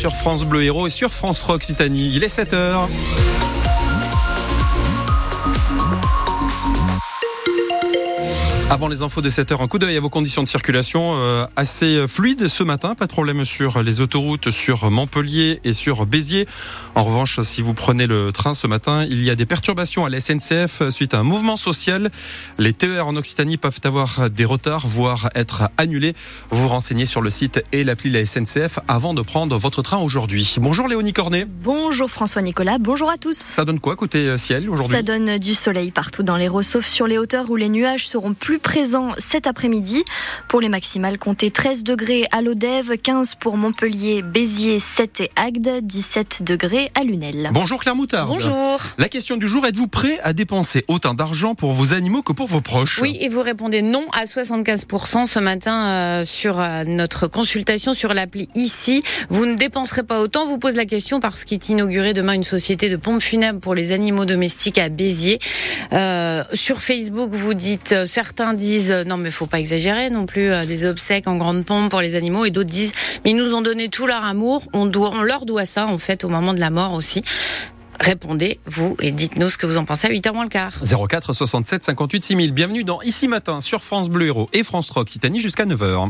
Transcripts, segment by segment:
sur France Bleu Héros et sur France Rock Occitanie. Il est 7h. Avant les infos de 7 heures, un coup d'œil à vos conditions de circulation euh, assez fluides ce matin. Pas de problème sur les autoroutes, sur Montpellier et sur Béziers. En revanche, si vous prenez le train ce matin, il y a des perturbations à la SNCF suite à un mouvement social. Les TER en Occitanie peuvent avoir des retards, voire être annulés. Vous vous renseignez sur le site et l'appli la SNCF avant de prendre votre train aujourd'hui. Bonjour Léonie Cornet. Bonjour François Nicolas. Bonjour à tous. Ça donne quoi côté ciel aujourd'hui? Ça donne du soleil partout dans les sauf sur les hauteurs où les nuages seront plus présent cet après-midi. Pour les maximales, comptez 13 degrés à Lodève, 15 pour Montpellier, Béziers, 7 et Agde, 17 degrés à Lunel. Bonjour Claire Moutard. Bonjour. La question du jour, êtes-vous prêt à dépenser autant d'argent pour vos animaux que pour vos proches? Oui, et vous répondez non à 75% ce matin euh, sur euh, notre consultation sur l'appli ici. Vous ne dépenserez pas autant, vous pose la question parce qu'il est inauguré demain une société de pompes funèbres pour les animaux domestiques à Béziers. Euh, sur Facebook, vous dites certains disent euh, non mais faut pas exagérer non plus euh, des obsèques en grande pompe pour les animaux et d'autres disent mais ils nous ont donné tout leur amour, on doit on leur doit ça en fait au moment de la mort aussi. Répondez, vous, et dites-nous ce que vous en pensez à 8h moins le quart. 04 67 58 6000. Bienvenue dans Ici Matin sur France Bleu Héros et France Rock Occitanie jusqu'à 9h.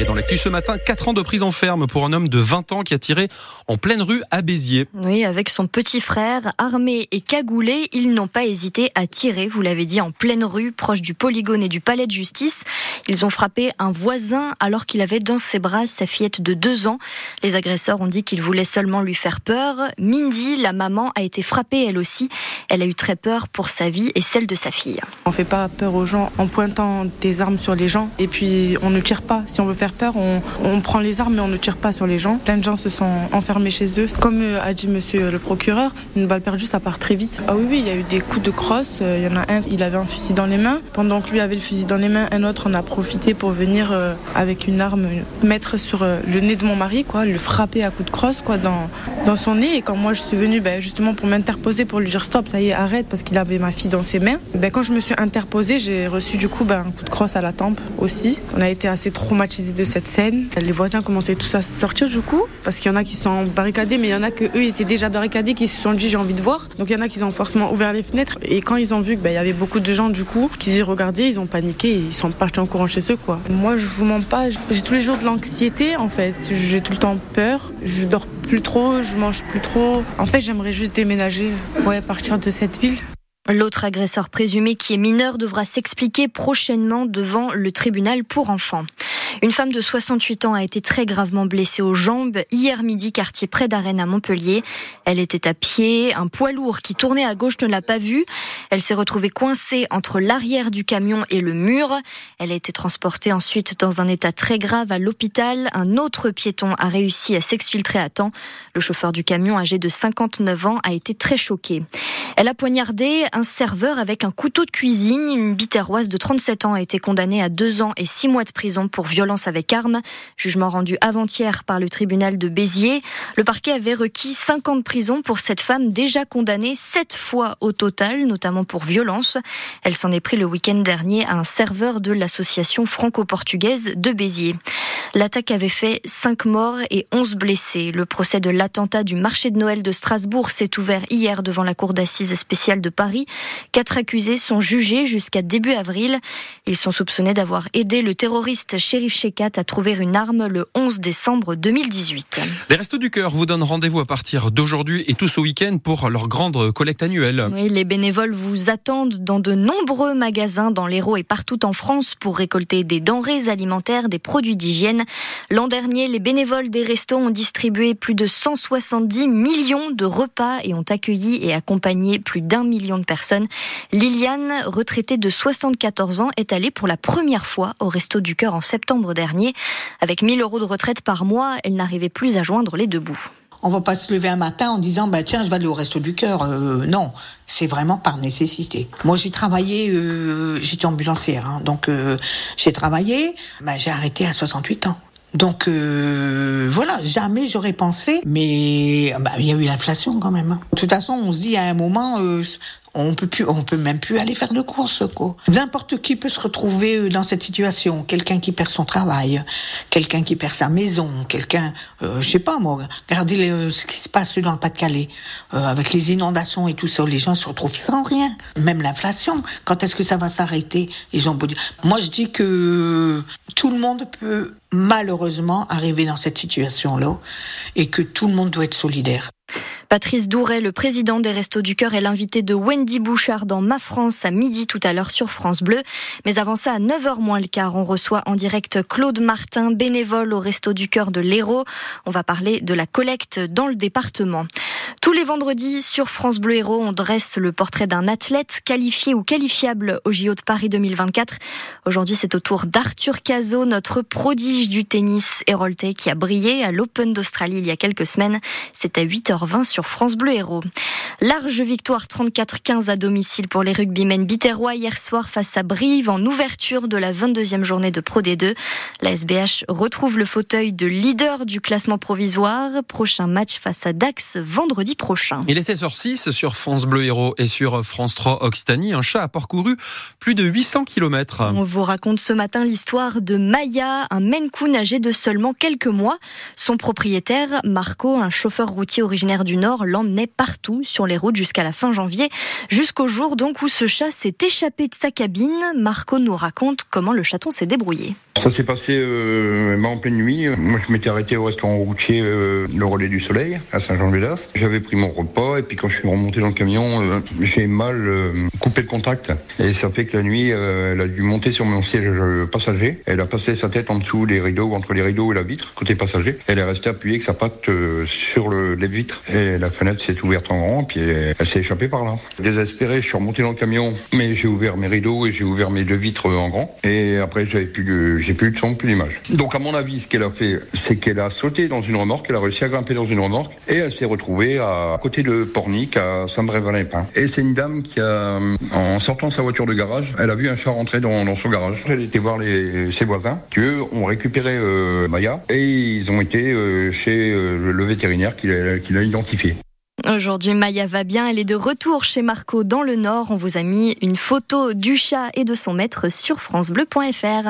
Et dans l'actu ce matin, 4 ans de prison ferme pour un homme de 20 ans qui a tiré en pleine rue à Béziers. Oui, avec son petit frère, armé et cagoulé, ils n'ont pas hésité à tirer, vous l'avez dit, en pleine rue, proche du polygone et du palais de justice. Ils ont frappé un voisin alors qu'il avait dans ses bras sa fillette de 2 ans. Les agresseurs ont dit qu'ils voulaient seulement lui faire peur. Mindy, la maman, a été frappée elle aussi. Elle a eu très peur pour sa vie et celle de sa fille. On fait pas peur aux gens en pointant des armes sur les gens et puis on ne tire pas si on veut faire peur, on, prend les armes mais on ne tire pas sur les gens. Plein de gens se sont enfermés chez eux. Comme euh, a dit monsieur le procureur, une balle perdue, ça part très vite. Ah oui, oui, il y a eu des coups de crosse. Euh, il y en a un, il avait un fusil dans les mains. Pendant que lui avait le fusil dans les mains, un autre en a profité pour venir euh, avec une arme mettre sur le nez de mon mari, quoi, le frapper à coups de crosse quoi, dans, dans son nez. Et quand moi je suis venue ben, justement pour m'interposer, pour lui dire stop, ça y est, arrête, parce qu'il avait ma fille dans ses mains, ben, quand je me suis interposée, j'ai reçu du coup ben, un coup de crosse à la tempe aussi. On a été assez traumatisés de cette scène. Les voisins commençaient tous à sortir du coup, parce qu'il y en a qui sont barricadés, mais il y en a que eux étaient déjà barricadés, qui se sont dit j'ai envie de voir. Donc il y en a qui ont forcément ouvert les fenêtres. Et quand ils ont vu qu'il ben, y avait beaucoup de gens du coup qui y regardaient, ils ont paniqué et ils sont partis en courant chez eux quoi. Moi je vous mens pas, j'ai tous les jours de l'anxiété en fait. J'ai tout le temps peur, je dors plus trop, je mange plus trop. En fait j'aimerais juste déménager, ouais, partir de cette ville. L'autre agresseur présumé qui est mineur devra s'expliquer prochainement devant le tribunal pour enfants. Une femme de 68 ans a été très gravement blessée aux jambes hier midi, quartier près d'Arène à Montpellier. Elle était à pied, un poids lourd qui tournait à gauche ne l'a pas vue. Elle s'est retrouvée coincée entre l'arrière du camion et le mur. Elle a été transportée ensuite dans un état très grave à l'hôpital. Un autre piéton a réussi à s'exfiltrer à temps. Le chauffeur du camion, âgé de 59 ans, a été très choqué. Elle a poignardé un serveur avec un couteau de cuisine. Une bitéroise de 37 ans a été condamnée à deux ans et six mois de prison pour violence avec arme. Jugement rendu avant-hier par le tribunal de Béziers. Le parquet avait requis 5 ans de prison pour cette femme déjà condamnée 7 fois au total, notamment pour violence. Elle s'en est pris le week-end dernier à un serveur de l'association franco-portugaise de Béziers. L'attaque avait fait 5 morts et 11 blessés. Le procès de l'attentat du marché de Noël de Strasbourg s'est ouvert hier devant la cour d'assises spéciale de Paris. Quatre accusés sont jugés jusqu'à début avril. Ils sont soupçonnés d'avoir aidé le terroriste shérif Shekat à trouver une arme le 11 décembre 2018. Les Restos du Cœur vous donnent rendez-vous à partir d'aujourd'hui et tout ce week-end pour leur grande collecte annuelle. Oui, les bénévoles vous attendent dans de nombreux magasins dans l'Hérault et partout en France pour récolter des denrées alimentaires, des produits d'hygiène. L'an dernier, les bénévoles des restos ont distribué plus de 170 millions de repas et ont accueilli et accompagné plus d'un million de personnes. Liliane, retraitée de 74 ans, est allée pour la première fois au Resto du Cœur en septembre dernier. Avec 1000 euros de retraite par mois, elle n'arrivait plus à joindre les deux bouts. On va pas se lever un matin en disant bah tiens je vais aller au resto du cœur. Euh, non, c'est vraiment par nécessité. Moi j'ai travaillé, euh, j'étais ambulancière, hein. donc euh, j'ai travaillé, bah, j'ai arrêté à 68 ans. Donc voilà, jamais j'aurais pensé, mais bah, il y a eu l'inflation quand même. Hein. De toute façon, on se dit à un moment, On peut plus, on peut même plus aller faire de courses, quoi. N'importe qui peut se retrouver euh, dans cette situation. Quelqu'un qui perd son travail, quelqu'un qui perd sa maison, quelqu'un, euh, je sais pas moi. Regardez euh, ce qui se passe dans le Pas-de-Calais euh, avec les inondations et tout ça. Les gens se retrouvent sans rien. Même l'inflation. Quand est-ce que ça va s'arrêter? Ils ont beau dire. Moi, je dis que tout le monde peut malheureusement arriver dans cette situation-là et que tout le monde doit être solidaire. Patrice Douret, le président des Restos du Cœur, est l'invité de Wendy Bouchard dans Ma France à midi tout à l'heure sur France Bleu. Mais avant ça, à 9h moins le quart, on reçoit en direct Claude Martin, bénévole au Resto du Cœur de l'Hérault. On va parler de la collecte dans le département. Tous les vendredis sur France Bleu Héros, on dresse le portrait d'un athlète qualifié ou qualifiable au JO de Paris 2024. Aujourd'hui, c'est au tour d'Arthur Cazot, notre prodige du tennis héroltais qui a brillé à l'Open d'Australie il y a quelques semaines. C'est à 8h20 sur France Bleu Héros. Large victoire 34-15 à domicile pour les rugbymen biterrois hier soir face à Brive en ouverture de la 22e journée de Pro D2. La SBH retrouve le fauteuil de leader du classement provisoire. Prochain match face à Dax vendredi prochain. Il est 16h06 sur France Bleu Héros et sur France 3 Occitanie. Un chat a parcouru plus de 800 km. On vous raconte ce matin l'histoire de Maya, un Maine Coon âgé de seulement quelques mois. Son propriétaire, Marco, un chauffeur routier originaire du Nord, l'emmenait partout sur les routes jusqu'à la fin janvier, jusqu'au jour donc où ce chat s'est échappé de sa cabine. Marco nous raconte comment le chaton s'est débrouillé. Ça s'est passé euh, en pleine nuit. Moi, je m'étais arrêté au restaurant routier euh, Le Relais du Soleil à Saint-Jean-de-Védas. J'avais pris mon repas et puis quand je suis remonté dans le camion, euh, j'ai mal coupé le contact. Et ça fait que la nuit, elle a dû monter sur mon siège passager. Elle a passé sa tête en dessous des rideaux, entre les rideaux et la vitre, côté passager. Elle est restée appuyée avec sa patte sur le, les vitres. Et la fenêtre s'est ouverte en grand, elle, elle s'est échappée par là. Désespéré, je suis remonté dans le camion, mais j'ai ouvert mes rideaux et j'ai ouvert mes deux vitres en grand. Et après, j'avais plus de, j'ai plus de son, plus d'image. Donc, à mon avis, ce qu'elle a fait, c'est qu'elle a sauté dans une remorque, elle a réussi à grimper dans une remorque, et elle s'est retrouvée à côté de Pornic, à Saint-Brévin-les-Pins. Et c'est une dame qui a, en sortant sa voiture de garage, elle a vu un chat rentrer dans, dans son garage. Elle était voir les, ses voisins, qui eux ont récupéré euh, Maya, et ils ont été euh, chez euh, le vétérinaire qui l'a qui l'a identifié. Aujourd'hui, Maya va bien. Elle est de retour chez Marco dans le Nord. On vous a mis une photo du chat et de son maître sur FranceBleu.fr.